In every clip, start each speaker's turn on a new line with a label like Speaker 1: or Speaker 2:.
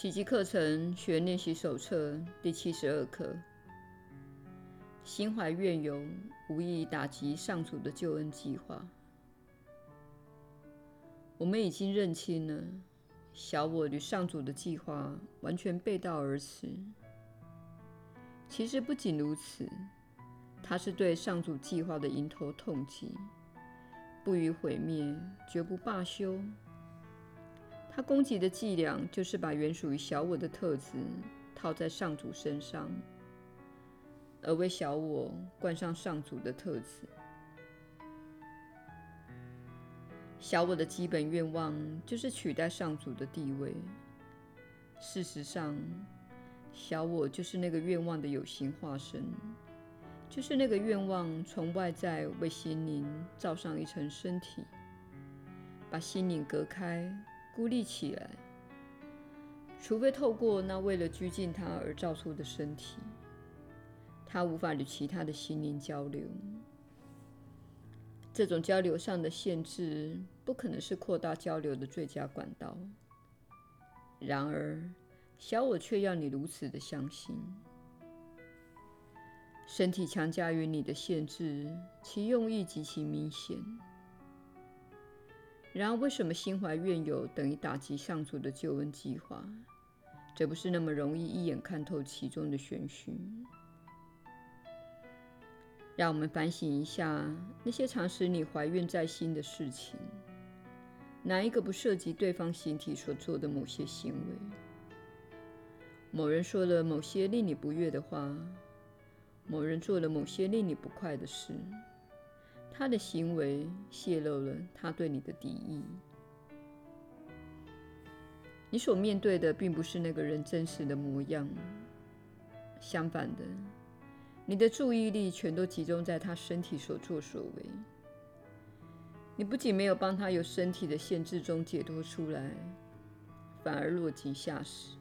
Speaker 1: 奇迹课程学练习手册第七十二课：心怀怨尤，无意打击上主的救恩计划。我们已经认清了，小我与上主的计划完全背道而驰。其实不仅如此，它是对上主计划的迎头痛击，不予毁灭，绝不罢休。他攻击的伎俩就是把原属于小我的特质套在上主身上，而为小我冠上上主的特质。小我的基本愿望就是取代上主的地位。事实上，小我就是那个愿望的有形化身，就是那个愿望从外在为心灵罩上一层身体，把心灵隔开。孤立起来，除非透过那为了拘禁他而造出的身体，他无法与其他的心灵交流。这种交流上的限制，不可能是扩大交流的最佳管道。然而，小我却要你如此的相信：身体强加于你的限制，其用意极其明显。然而，为什么心怀怨尤等于打击上主的救恩计划？这不是那么容易一眼看透其中的玄虚。让我们反省一下那些常使你怀怨在心的事情，哪一个不涉及对方形体所做的某些行为？某人说了某些令你不悦的话，某人做了某些令你不快的事。他的行为泄露了他对你的敌意。你所面对的并不是那个人真实的模样，相反的，你的注意力全都集中在他身体所作所为。你不仅没有帮他由身体的限制中解脱出来，反而落井下石。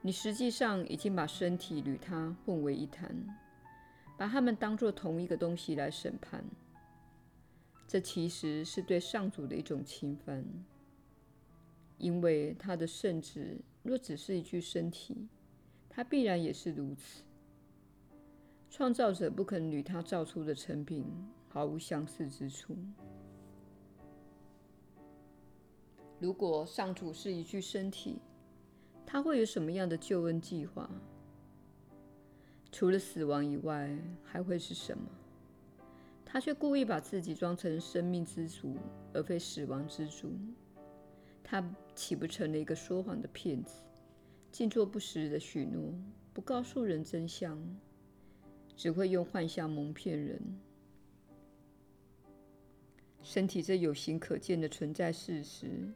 Speaker 1: 你实际上已经把身体与他混为一谈。把他们当作同一个东西来审判，这其实是对上主的一种侵犯，因为他的圣子若只是一具身体，他必然也是如此。创造者不肯与他造出的成品毫无相似之处。如果上主是一具身体，他会有什么样的救恩计划？除了死亡以外，还会是什么？他却故意把自己装成生命之主，而非死亡之主。他岂不成了一个说谎的骗子，尽做不实的许诺，不告诉人真相，只会用幻象蒙骗人。身体这有形可见的存在事实，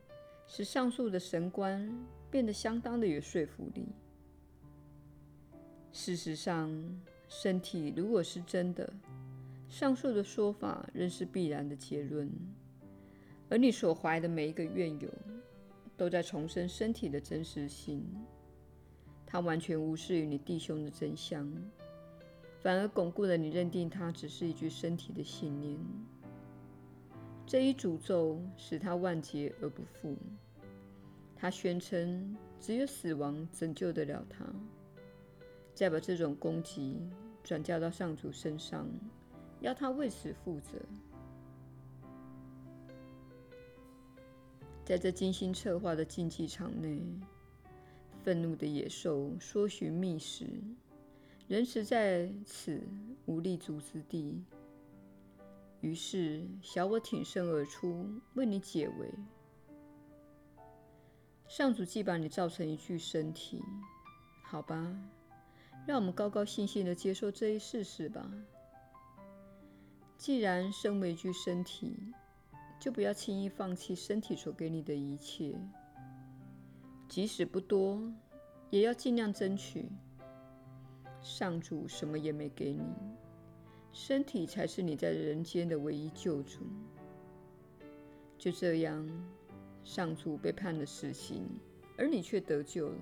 Speaker 1: 使上述的神观变得相当的有说服力。事实上，身体如果是真的，上述的说法仍是必然的结论。而你所怀的每一个怨尤，都在重申身体的真实性。它完全无视于你弟兄的真相，反而巩固了你认定它只是一具身体的信念。这一诅咒使它万劫而不复。它宣称只有死亡拯救得了它。再把这种攻击转嫁到上主身上，要他为此负责。在这精心策划的竞技场内，愤怒的野兽搜寻觅食，人实在此无立足之地。于是，小我挺身而出，为你解围。上主既把你造成一具身体，好吧。让我们高高兴兴的接受这一事实吧。既然身为一具身体，就不要轻易放弃身体所给你的一切，即使不多，也要尽量争取。上主什么也没给你，身体才是你在人间的唯一救主。就这样，上主被判了死刑，而你却得救了。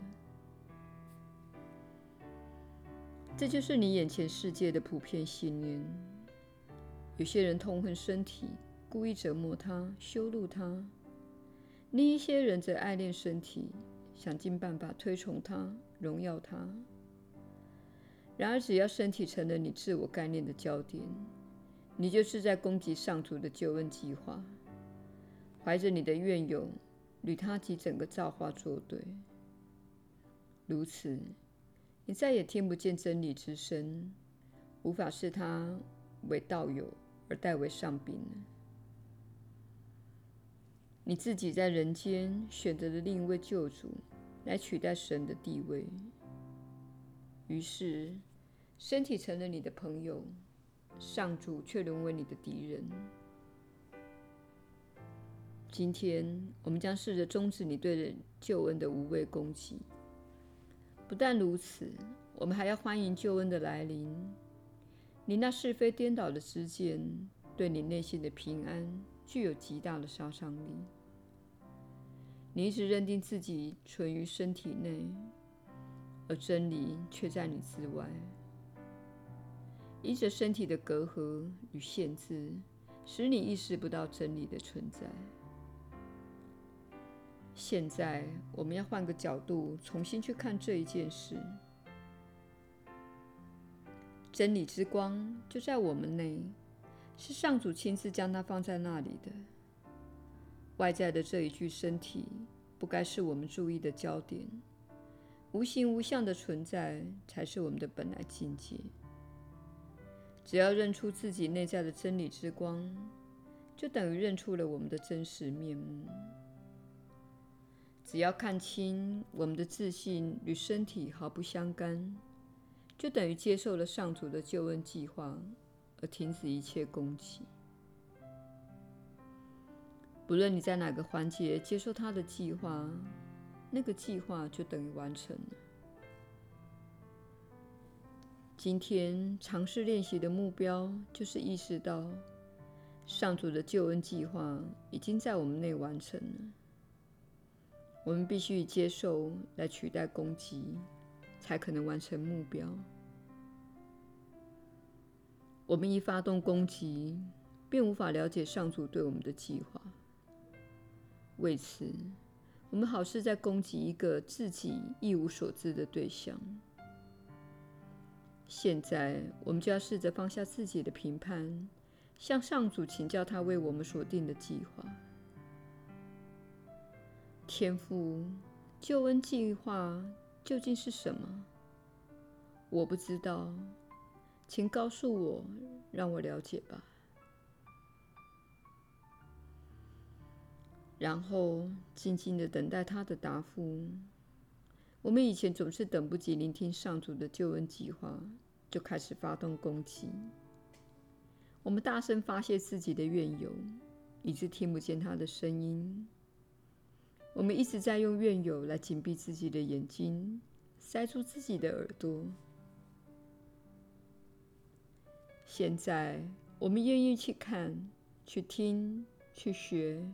Speaker 1: 这就是你眼前世界的普遍信念。有些人痛恨身体，故意折磨他、羞辱他；另一些人则爱恋身体，想尽办法推崇他、荣耀他。然而，只要身体成了你自我概念的焦点，你就是在攻击上主的救恩计划，怀着你的怨尤，与他及整个造化作对。如此，你再也听不见真理之声，无法视他为道友而代为上宾。你自己在人间选择了另一位救主来取代神的地位，于是身体成了你的朋友，上主却沦为你的敌人。今天，我们将试着终止你对救恩的无谓攻击。不但如此，我们还要欢迎救恩的来临。你那是非颠倒的知见，对你内心的平安具有极大的杀伤力。你一直认定自己存于身体内，而真理却在你之外。依着身体的隔阂与限制，使你意识不到真理的存在。现在，我们要换个角度，重新去看这一件事。真理之光就在我们内，是上主亲自将它放在那里的。外在的这一具身体不该是我们注意的焦点，无形无相的存在才是我们的本来境界。只要认出自己内在的真理之光，就等于认出了我们的真实面目。只要看清我们的自信与身体毫不相干，就等于接受了上主的救恩计划，而停止一切攻击。不论你在哪个环节接受他的计划，那个计划就等于完成了。今天尝试练习的目标就是意识到，上主的救恩计划已经在我们内完成了。我们必须接受来取代攻击，才可能完成目标。我们一发动攻击，便无法了解上主对我们的计划。为此，我们好似在攻击一个自己一无所知的对象。现在，我们就要试着放下自己的评判，向上主请教他为我们所定的计划。天父，救恩计划究竟是什么？我不知道，请告诉我，让我了解吧。然后静静地等待他的答复。我们以前总是等不及聆听上主的救恩计划，就开始发动攻击。我们大声发泄自己的怨尤，以致听不见他的声音。我们一直在用怨尤来紧闭自己的眼睛，塞住自己的耳朵。现在，我们愿意去看、去听、去学。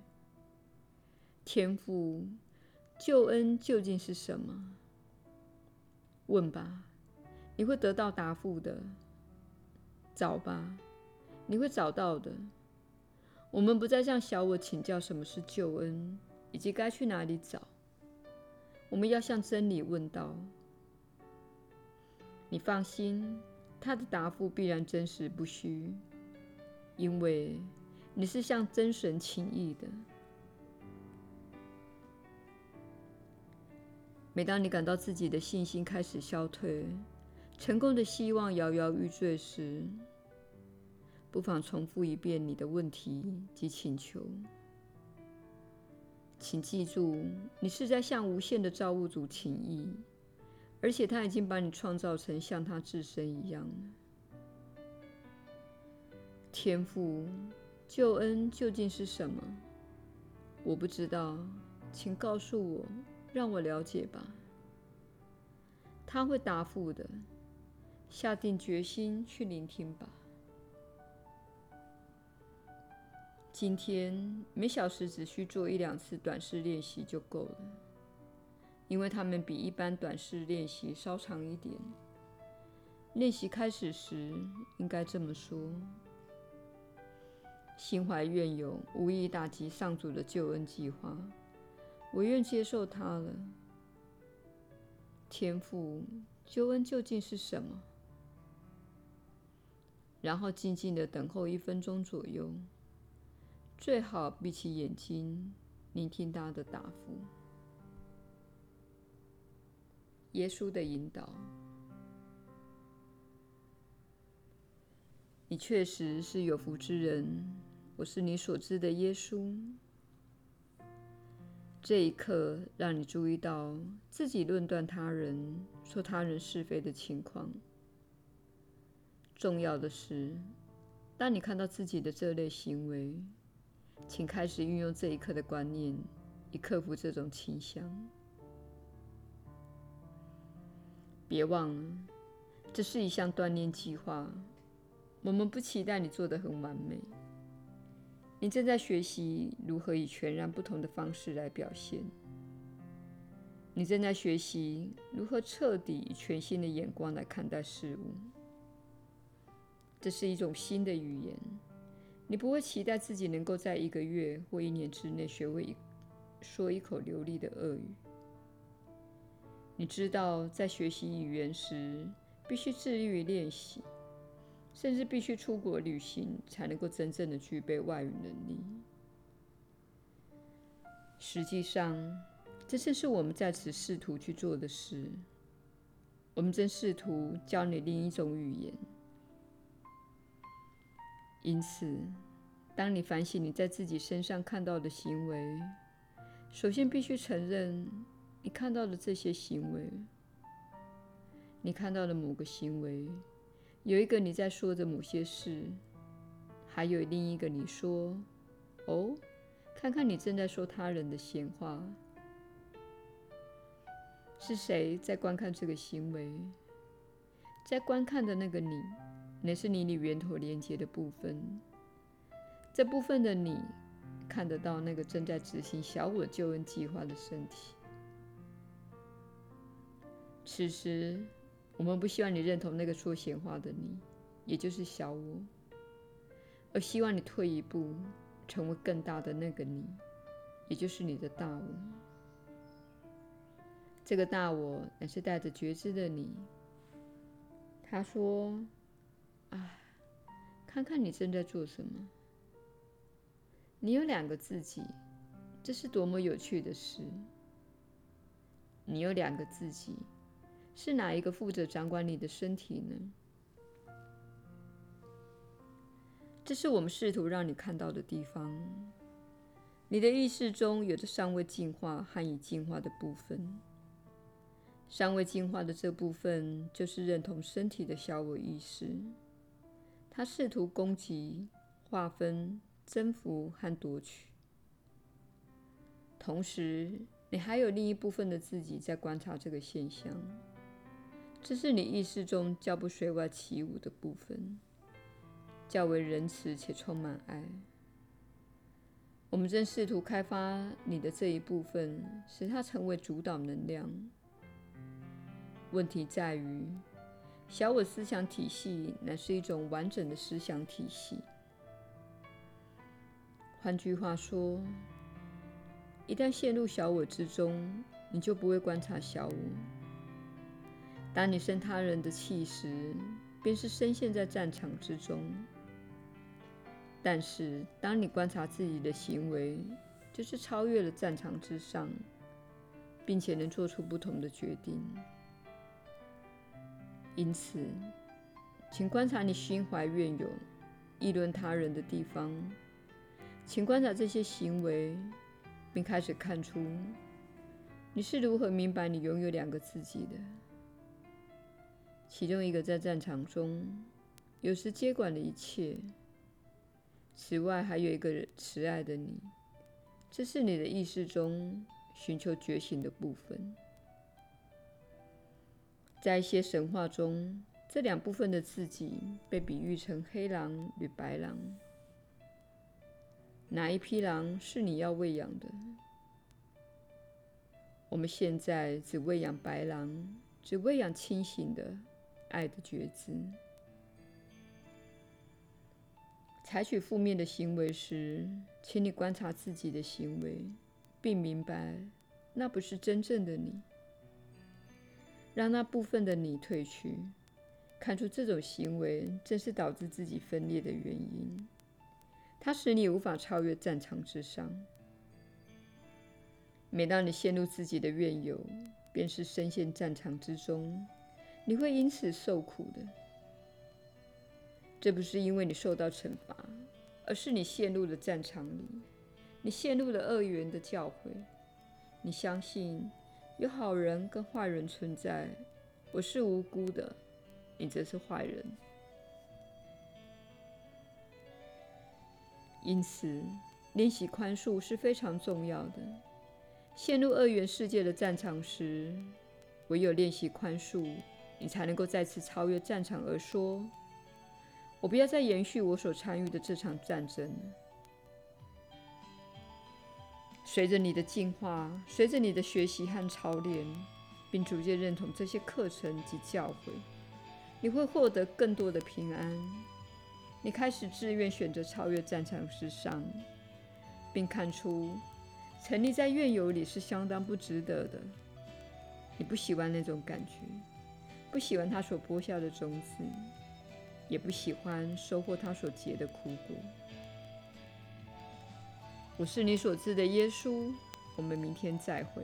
Speaker 1: 天父，救恩究竟是什么？问吧，你会得到答复的。找吧，你会找到的。我们不再向小我请教什么是救恩，以及该去哪里找。我们要向真理问道。你放心，他的答复必然真实不虚，因为你是向真神请益的。每当你感到自己的信心开始消退，成功的希望摇摇欲坠时，不妨重复一遍你的问题及请求。请记住，你是在向无限的造物主请益，而且他已经把你创造成像他自身一样。天赋，救恩究竟是什么？我不知道，请告诉我。让我了解吧，他会答复的。下定决心去聆听吧。今天每小时只需做一两次短式练习就够了，因为它们比一般短式练习稍长一点。练习开始时，应该这么说：心怀怨尤，无意打击上主的救恩计划。我愿接受它了，天父，救恩究竟是什么？然后静静地等候一分钟左右，最好闭起眼睛，聆听他的答复。耶稣的引导。你确实是有福之人，我是你所知的耶稣。这一刻，让你注意到自己论断他人、说他人是非的情况。重要的是，当你看到自己的这类行为，请开始运用这一刻的观念，以克服这种倾向。别忘了，这是一项锻炼计划。我们不期待你做得很完美。你正在学习如何以全然不同的方式来表现。你正在学习如何彻底以全新的眼光来看待事物。这是一种新的语言。你不会期待自己能够在一个月或一年之内学会一说一口流利的俄语。你知道，在学习语言时，必须致力于练习。甚至必须出国旅行，才能够真正的具备外语能力。实际上，这正是我们在此试图去做的事。我们正试图教你另一种语言。因此，当你反省你在自己身上看到的行为，首先必须承认你看到的这些行为。你看到的某个行为。有一个你在说着某些事，还有另一个你说：“哦，看看你正在说他人的闲话。”是谁在观看这个行为？在观看的那个你，乃是你与源头连接的部分。这部分的你看得到那个正在执行小我救恩计划的身体。此时。我们不希望你认同那个说闲话的你，也就是小我，而希望你退一步，成为更大的那个你，也就是你的大我。这个大我乃是带着觉知的你。他说：“啊，看看你正在做什么。你有两个自己，这是多么有趣的事。你有两个自己。”是哪一个负责掌管你的身体呢？这是我们试图让你看到的地方。你的意识中有着尚未进化和已进化的部分。尚未进化的这部分就是认同身体的小我意识，它试图攻击、划分、征服和夺取。同时，你还有另一部分的自己在观察这个现象。这是你意识中较不随外起舞的部分，较为仁慈且充满爱。我们正试图开发你的这一部分，使它成为主导能量。问题在于，小我思想体系乃是一种完整的思想体系。换句话说，一旦陷入小我之中，你就不会观察小我。当你生他人的气时，便是深陷在战场之中；但是，当你观察自己的行为，就是超越了战场之上，并且能做出不同的决定。因此，请观察你心怀怨尤、议论他人的地方，请观察这些行为，并开始看出你是如何明白你拥有两个自己的。其中一个在战场中，有时接管了一切。此外，还有一个慈爱的你，这是你的意识中寻求觉醒的部分。在一些神话中，这两部分的自己被比喻成黑狼与白狼。哪一匹狼是你要喂养的？我们现在只喂养白狼，只喂养清醒的。爱的觉知。采取负面的行为时，请你观察自己的行为，并明白那不是真正的你。让那部分的你退去，看出这种行为正是导致自己分裂的原因。它使你无法超越战场之上。每当你陷入自己的怨尤，便是深陷战场之中，你会因此受苦的。这不是因为你受到惩罚，而是你陷入了战场里，你陷入了恶缘的教诲。你相信有好人跟坏人存在，我是无辜的，你则是坏人。因此，练习宽恕是非常重要的。陷入二元世界的战场时，唯有练习宽恕，你才能够再次超越战场而说：“我不要再延续我所参与的这场战争。”随着你的进化，随着你的学习和操练，并逐渐认同这些课程及教诲，你会获得更多的平安。你开始自愿选择超越战场之上，并看出。沉溺在怨尤里是相当不值得的。你不喜欢那种感觉，不喜欢他所播下的种子，也不喜欢收获他所结的苦果。我是你所知的耶稣。我们明天再会。